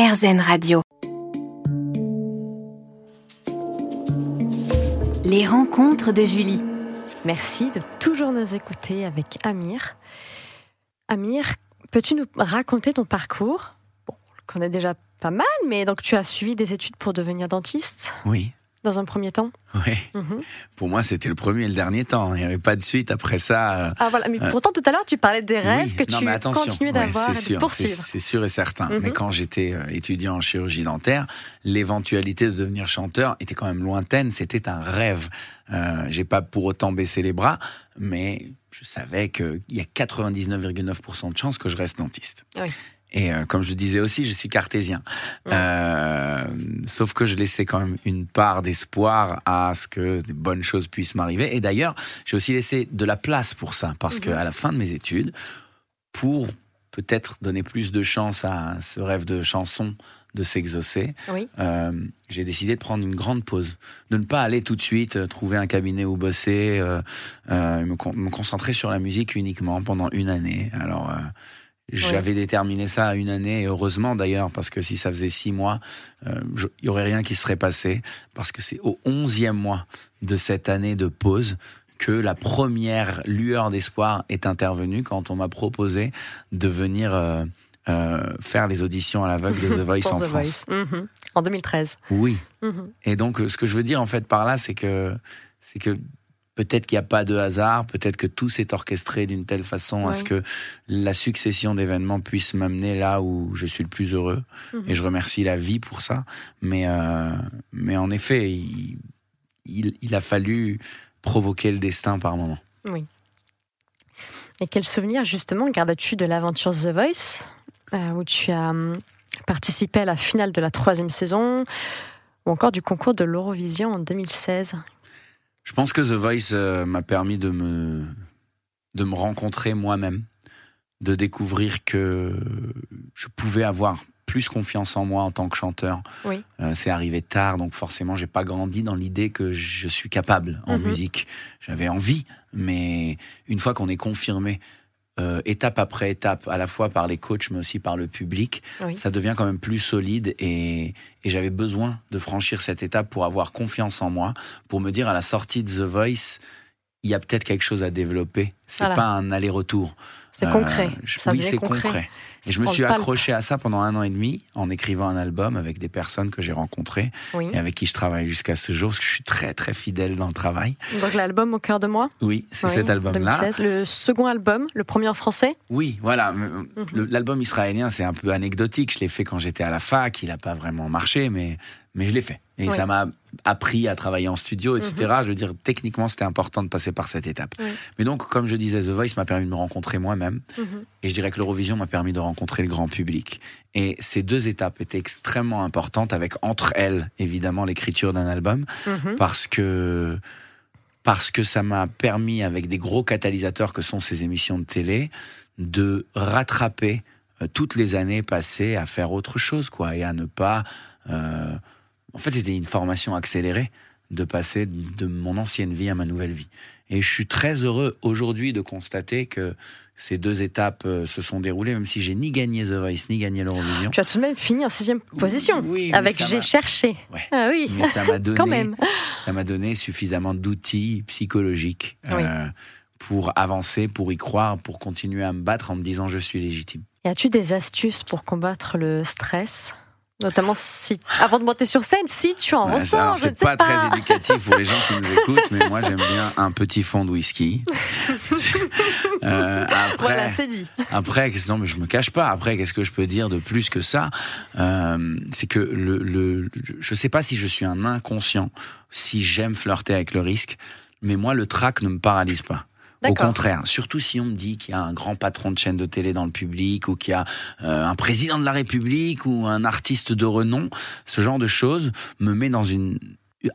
RZN Radio. Les rencontres de Julie. Merci de toujours nous écouter avec Amir. Amir, peux-tu nous raconter ton parcours? Bon, on le connaît déjà pas mal, mais donc tu as suivi des études pour devenir dentiste Oui, dans un premier temps oui. Mhm. Pour moi, c'était le premier et le dernier temps. Il n'y avait pas de suite après ça. Ah voilà, mais Euh, pourtant tout à l'heure tu parlais des rêves oui. que Non, tu Ouais, d'avoir c'est et de sûr, c'est- poursuivre. C'est sûr et certain. Mhm. Mais quand j'étais euh, étudiant en chirurgie dentaire, l'éventualité de devenir chanteur était quand même lointaine. C'était un rêve. Euh, J'ai pas pour autant baissé les bras, mais je savais qu'il y a 99,9% de chances que je reste dentiste. Oui. Et euh, comme je disais aussi, je suis cartésien. Ouais. Euh, sauf que je laissais quand même une part d'espoir à ce que des bonnes choses puissent m'arriver. Et d'ailleurs, j'ai aussi laissé de la place pour ça, parce que Mhm. à la fin de mes études, pour peut-être donner plus de chance à ce rêve de chanson de s'exaucer, Oui. euh, j'ai décidé de prendre une grande pause, de ne pas aller tout de suite trouver un cabinet où bosser, me, con- me concentrer sur la musique uniquement pendant une année. Alors euh, j'avais déterminé ça à une année, et heureusement d'ailleurs, parce que si ça faisait six mois, euh, il y aurait rien qui serait passé, parce que c'est au onzième mois de cette année de pause que la première lueur d'espoir est intervenue quand on m'a proposé de venir euh, euh, faire les auditions à l'aveugle de The Voice en The France. Voice. Mhm. En 2013. Oui. Mhm. Et donc, euh, ce que je veux dire en fait par là, c'est que c'est que peut-être qu'il n'y a pas de hasard, peut-être que tout s'est orchestré d'une telle façon à ce que la succession d'événements puisse m'amener là où je suis le plus heureux. Mhm. Et je remercie la vie pour ça. Mais euh, mais en effet, il, il, il a fallu provoquer le destin par moment. Oui. Et quel souvenir justement gardes-tu de l'aventure The Voice, euh, où tu as hum, participé à la finale de la troisième saison, ou encore du concours de l'Eurovision en 2016 Je pense que The Voice euh, m'a permis de me, de me rencontrer moi-même, de découvrir que je pouvais avoir plus confiance en moi en tant que chanteur. Oui. Euh, c'est arrivé tard, donc forcément, j'ai pas grandi dans l'idée que je suis capable en Mhm. musique. J'avais envie, mais une fois qu'on est confirmé, euh, étape après étape, à la fois par les coachs, mais aussi par le public, Oui. ça devient quand même plus solide et, et j'avais besoin de franchir cette étape pour avoir confiance en moi, pour me dire à la sortie de The Voice, il y a peut-être quelque chose à développer. C'est Voilà. pas un aller-retour. C'est Euh, concret. je- Ça oui, c'est concret. concret. Et je me suis accroché à ça pendant un an et demi en écrivant un album avec des personnes que j'ai rencontrées Oui. et avec qui je travaille jusqu'à ce jour, parce que je suis très très fidèle dans le travail. Donc l'album Au cœur de moi Oui, c'est Oui, cet album-là. 2016, le second album, le premier en français Oui, voilà. Mhm. L'album israélien, c'est un peu anecdotique. Je l'ai fait quand j'étais à la fac. Il n'a pas vraiment marché, mais, mais je l'ai fait. Et Oui. ça m'a appris à travailler en studio, etc. Je veux dire, techniquement, c'était important de passer par cette étape. Oui. Mais donc, comme je disais, The Voice m'a permis de me rencontrer moi-même. Mhm. Et je dirais que l'Eurovision m'a permis de rencontrer le grand public. Et ces deux étapes étaient extrêmement importantes, avec entre elles, évidemment, l'écriture d'un album Mhm. parce que parce que ça m'a permis avec des gros catalysateurs que sont ces émissions de télé de rattraper euh, toutes les années passées à faire autre chose quoi et à ne pas euh, en fait c'était une formation accélérée de passer de mon ancienne vie à ma nouvelle vie et je suis très heureux aujourd'hui de constater que ces deux étapes euh, se sont déroulées même si j'ai ni gagné The Voice ni gagné l'Eurovision Tu as tout de même fini en sixième position, Oui, avec J'ai cherché. Ouais. Ah oui, mais ça m'a donné quand même. ça m'a donné suffisamment d'outils psychologiques Oui. euh, pour avancer, pour y croire, pour continuer à me battre en me disant je suis légitime. Et as-tu des astuces pour combattre le stress? Notamment si, avant de monter sur scène, si tu en Ouais, ressens, je ne c'est sais pas, pas. très éducatif pour les gens qui nous écoutent, mais moi j'aime bien un petit fond de whisky. Euh, après, Voilà, c'est dit. Après, non, mais je me cache pas. Après, qu'est-ce que je peux dire de plus que ça? Euh, C'est que le, le, je sais pas si je suis un inconscient, si j'aime flirter avec le risque, mais moi, le trac ne me paralyse pas. Au contraire, surtout si on me dit qu'il y a un grand patron de chaîne de télé dans le public ou qu'il y a euh, un président de la République ou un artiste de renom, ce genre de choses me met dans une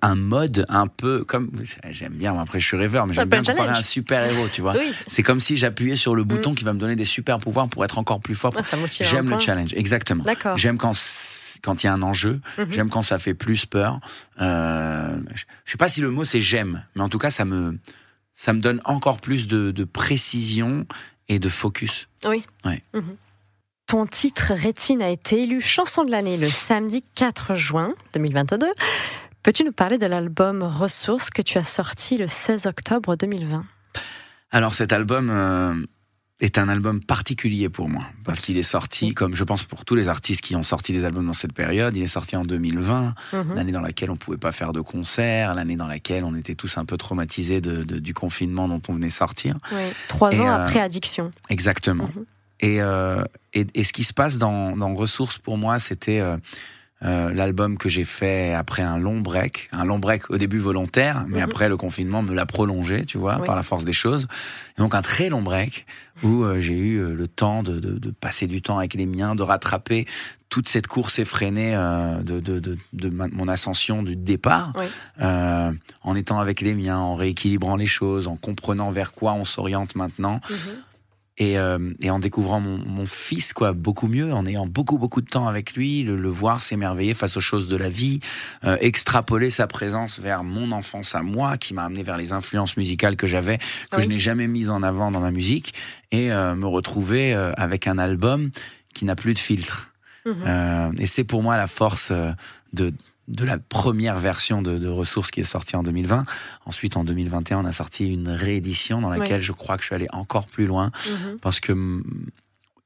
un mode un peu comme j'aime bien après je suis rêveur mais j'aime bien comparer un super héros tu vois Oui, c'est comme si j'appuyais sur le bouton Mm. qui va me donner des super pouvoirs pour être encore plus fort. Motive. J'aime le challenge, exactement. J'aime quand quand il y a un enjeu. Mhm. J'aime quand ça fait plus peur. Euh, je sais pas si le mot c'est j'aime, mais en tout cas ça me ça me donne encore plus de, de précision et de focus. Oui. Ouais. Mhm. Ton titre Rétine a été élu chanson de l'année le samedi 4 juin 2022. Peux-tu nous parler de l'album Ressources que tu as sorti le 16 octobre 2020 Alors cet album euh, est un album particulier pour moi parce qu'il est sorti, comme je pense pour tous les artistes qui ont sorti des albums dans cette période, il est sorti en 2020, Mhm. l'année dans laquelle on pouvait pas faire de concerts, l'année dans laquelle on était tous un peu traumatisés de, de- du confinement dont on venait sortir. Trois Et, ans euh, après Addiction. Exactement. Mhm. Et, euh, et, et ce qui se passe dans, dans Ressources pour moi, c'était euh, euh, l'album que j'ai fait après un long break, un long break au début volontaire, mais Mhm. après le confinement me l'a prolongé, tu vois, Oui. par la force des choses. Et donc un très long break où euh, j'ai eu euh, le temps de, de, de passer du temps avec les miens, de rattraper toute cette course effrénée euh, de, mon ascension du départ, Oui. en étant avec les miens, en rééquilibrant les choses, en comprenant vers quoi on s'oriente maintenant Mhm. Et, euh, et en découvrant mon, mon fils quoi beaucoup mieux en ayant beaucoup beaucoup de temps avec lui le, le voir s'émerveiller face aux choses de la vie euh, extrapoler sa présence vers mon enfance à moi qui m'a amené vers les influences musicales que j'avais que Oui. je n'ai jamais mises en avant dans ma musique et euh, me retrouver euh, avec un album qui n'a plus de filtre Mhm. euh, et c'est pour moi la force euh, de de la première version de, de Ressources qui est sortie en 2020. Ensuite, en 2021, on a sorti une réédition dans laquelle je crois que je suis allé encore plus loin Mhm. parce que hum,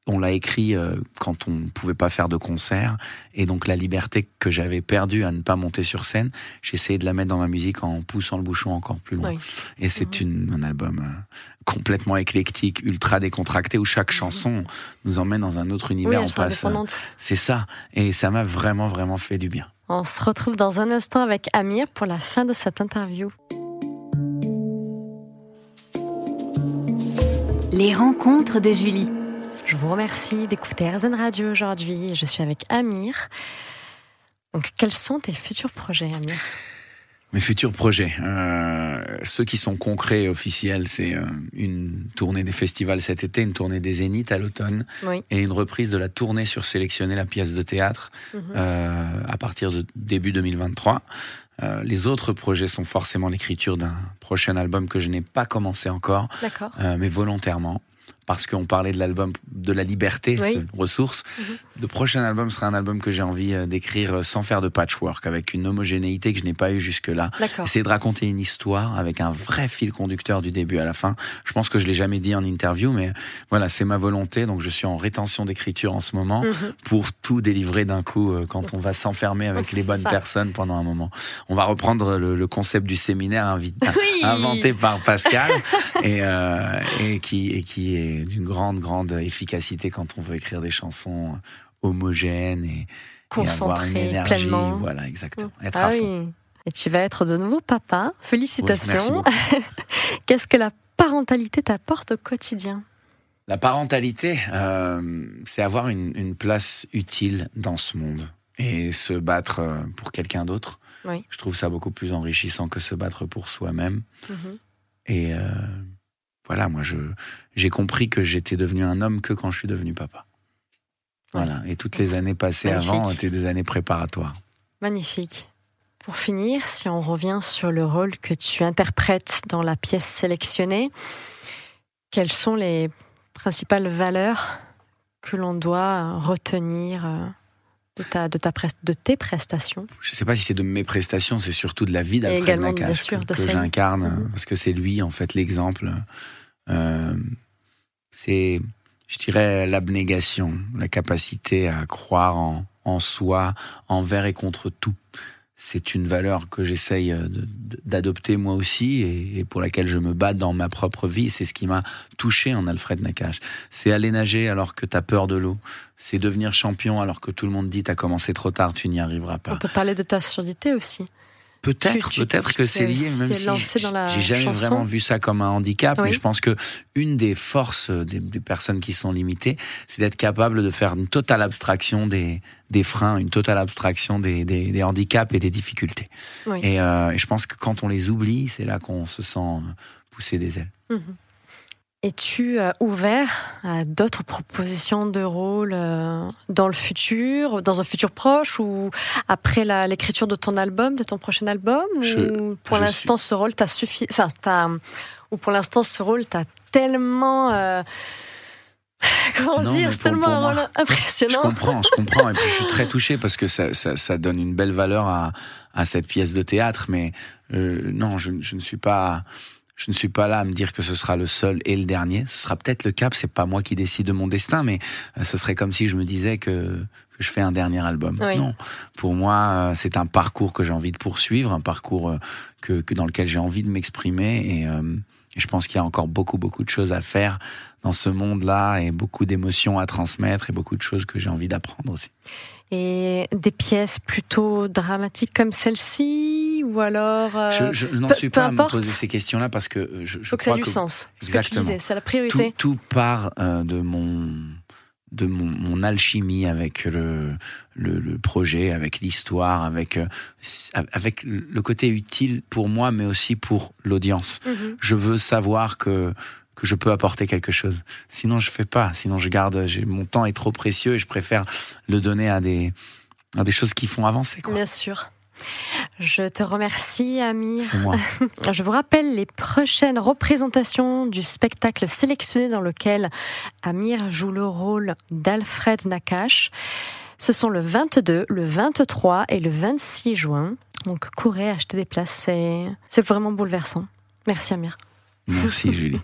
on l'a écrit euh, quand on ne pouvait pas faire de concert et donc la liberté que j'avais perdue à ne pas monter sur scène, j'ai essayé de la mettre dans ma musique en poussant le bouchon encore plus loin. Oui. Et c'est une un album euh, complètement éclectique, ultra décontracté où chaque chanson nous emmène dans un autre univers. on passe, euh, c'est ça et ça m'a vraiment vraiment fait du bien. On se retrouve dans un instant avec Amir pour la fin de cette interview. Les rencontres de Julie. Je vous remercie d'écouter RZN Radio aujourd'hui. Je suis avec Amir. Donc, quels sont tes futurs projets, Amir? Mes futurs projets, euh, ceux qui sont concrets et officiels, c'est euh, une tournée des festivals cet été, une tournée des Zéniths à l'automne Oui. et une reprise de la tournée sur sélectionner la pièce de théâtre Mhm. euh, à partir de début 2023. Euh, les autres projets sont forcément l'écriture d'un prochain album que je n'ai pas commencé encore, mais volontairement. Parce qu'on parlait de l'album de la liberté, Oui. ce ressource. Mhm. Le prochain album sera un album que j'ai envie euh, d'écrire euh, sans faire de patchwork, avec une homogénéité que je n'ai pas eu jusque-là. Essayer de raconter une histoire avec un vrai fil conducteur du début à la fin. Je pense que je l'ai jamais dit en interview, mais voilà, c'est ma volonté. Donc je suis en rétention d'écriture en ce moment Mhm. pour tout délivrer d'un coup euh, quand on va s'enfermer avec les bonnes ça. personnes pendant un moment. On va reprendre le, le concept du séminaire Oui. inventé par Pascal et, euh, et, qui, et qui est d'une grande, grande efficacité quand on veut écrire des chansons homogènes et, et Concentré énergie. pleinement. Voilà, exactement. Être Ah à fond. oui. Et tu vas être de nouveau papa. Félicitations. Qu'est-ce que la parentalité t'apporte au quotidien? La parentalité, euh, c'est avoir une, une place utile dans ce monde et se battre euh, pour quelqu'un d'autre. Oui. Je trouve ça beaucoup plus enrichissant que se battre pour soi-même. Mhm. Et euh, voilà, moi, j'ai compris que j'étais devenu un homme que quand je suis devenu papa. Voilà. Et toutes les années passées Magnifique. avant étaient des années préparatoires. Magnifique. Pour finir, si on revient sur le rôle que tu interprètes dans la pièce sélectionnée, quelles sont les principales valeurs que l'on doit retenir euh, de, ta, de, ta de tes prestations? Je ne sais pas si c'est de mes prestations, c'est surtout de la vie d'Alfred Nakache que, que j'incarne, Mhm. parce que c'est lui, en fait, l'exemple. Euh, c'est, je dirais, l'abnégation, la capacité à croire en, soi, envers et contre tout. C'est une valeur que j'essaye euh, d'adopter moi aussi et, et pour laquelle je me bats dans ma propre vie. C'est ce qui m'a touché en Alfred Nakache. C'est aller nager alors que t'as peur de l'eau. C'est devenir champion alors que tout le monde dit t'as commencé trop tard, tu n'y arriveras pas. On peut parler de ta surdité aussi. Peut-être, peut-être que c'est lié, même si j'ai jamais chanson. vraiment vu ça comme un handicap, Oui. mais je pense que une des forces des, des personnes qui sont limitées, c'est d'être capable de faire une totale abstraction des, des freins, une totale abstraction des, des, des handicaps et des difficultés. Oui. Et, euh, et je pense que quand on les oublie, c'est là qu'on se sent euh, pousser des ailes. Mhm. Es-tu euh, ouvert à d'autres propositions de rôle euh, dans le futur, dans un futur proche ou après l'écriture de ton album, de ton prochain album Je- ou pour l'instant ce rôle t'a suffi enfin t'as- ou pour l'instant ce rôle t'a tellement euh, Comment dire C'est tellement impressionnant. Je comprends, je comprends. Et puis je suis très touché parce que ça, ça, ça donne une belle valeur à, à cette pièce de théâtre. Mais euh, non, je, je, ne suis pas. Je ne suis pas là à me dire que ce sera le seul et le dernier. Ce sera peut-être le cap. C'est pas moi qui décide de mon destin, mais euh, ce serait comme si je me disais que, je fais un dernier album. Non, pour moi, euh, c'est un parcours que j'ai envie de poursuivre, un parcours que, que dans lequel j'ai envie de m'exprimer et et je pense qu'il y a encore beaucoup, beaucoup de choses à faire dans ce monde-là et beaucoup d'émotions à transmettre et beaucoup de choses que j'ai envie d'apprendre aussi. Et des pièces plutôt dramatiques comme celle-ci ou alors euh, Je, n'en suis pas à me poser ces questions-là parce que je, je Faut que ça ait du sens. Exactement. C'est la priorité. Tout, tout part euh, de mon de mon, alchimie avec le, le, projet, avec l'histoire, avec, euh, avec le côté utile pour moi, mais aussi pour l'audience. Mhm. Je veux savoir que, que je peux apporter quelque chose. Sinon, je fais pas. Sinon, je garde. Mon temps est trop précieux et je préfère le donner à des, à des choses qui font avancer. Quoi. Bien sûr. Je te remercie, Amir. Moi. Je vous rappelle les prochaines représentations du spectacle sélectionné dans lequel Amir joue le rôle d'Alfred Nakash. Ce sont le 22, le 23 et le 26 juin. Donc courez, achetez des places, c'est vraiment bouleversant. Merci Amir. Merci Julie.